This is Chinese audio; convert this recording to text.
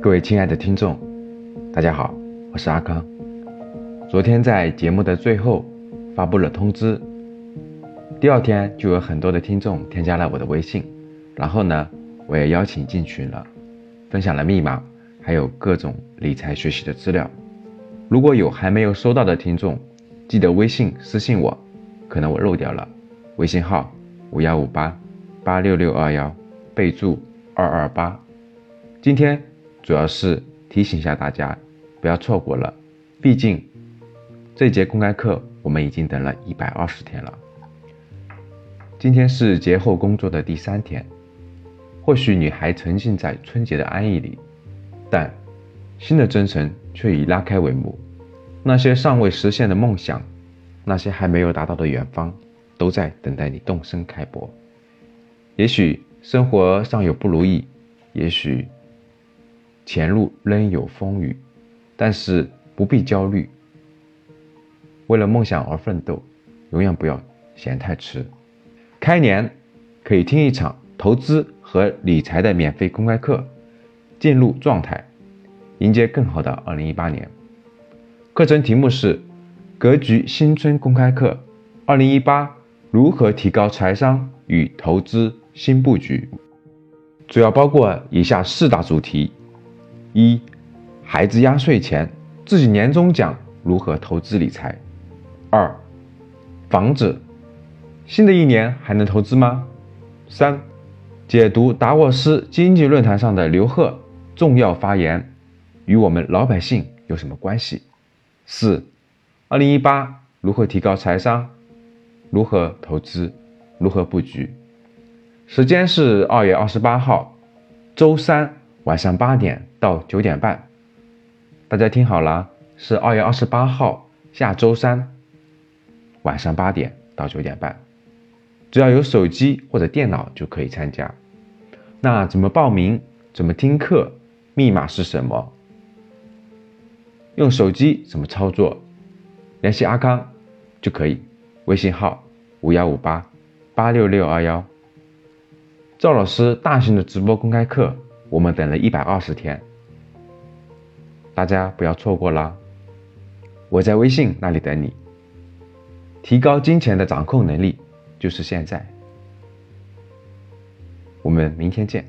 各位亲爱的听众，大家好，我是阿康。昨天在节目的最后发布了通知，第二天就有很多的听众添加了我的微信，然后呢，我也邀请进群了，分享了密码，还有各种理财学习的资料。如果有还没有收到的听众，记得微信私信我，可能我漏掉了，微信号五幺五八八六六二幺，备注二二八。今天主要是提醒一下大家，不要错过了，毕竟这节公开课我们已经等了一百二十天了。今天是节后工作的第三天，或许你还沉浸在春节的安逸里，但新的征程却已拉开帷幕。那些尚未实现的梦想，那些还没有达到的远方，都在等待你动身开播。也许生活尚有不如意，也许。前路仍有风雨，但是不必焦虑。为了梦想而奋斗，永远不要嫌太迟。开年可以听一场投资和理财的免费公开课，进入状态，迎接更好的二零一八年。课程题目是《格局新春公开课：二零一八如何提高财商与投资新布局》，主要包括以下四大主题。一，孩子压岁钱，自己年终奖如何投资理财？二，房子，新的一年还能投资吗？三，解读达沃斯经济论坛上的刘鹤重要发言，与我们老百姓有什么关系？四，二零一八如何提高财商？如何投资？如何布局？时间是二月二十八号，周三。晚上八点到九点半，大家听好了，是二月二十八号下周三晚上八点到九点半，只要有手机或者电脑就可以参加。那怎么报名？怎么听课？密码是什么？用手机怎么操作？联系阿康就可以，微信号五幺五八八六六二幺。赵老师大型的直播公开课。我们等了一百二十天，大家不要错过啦！我在微信那里等你。提高金钱的掌控能力，就是现在。我们明天见。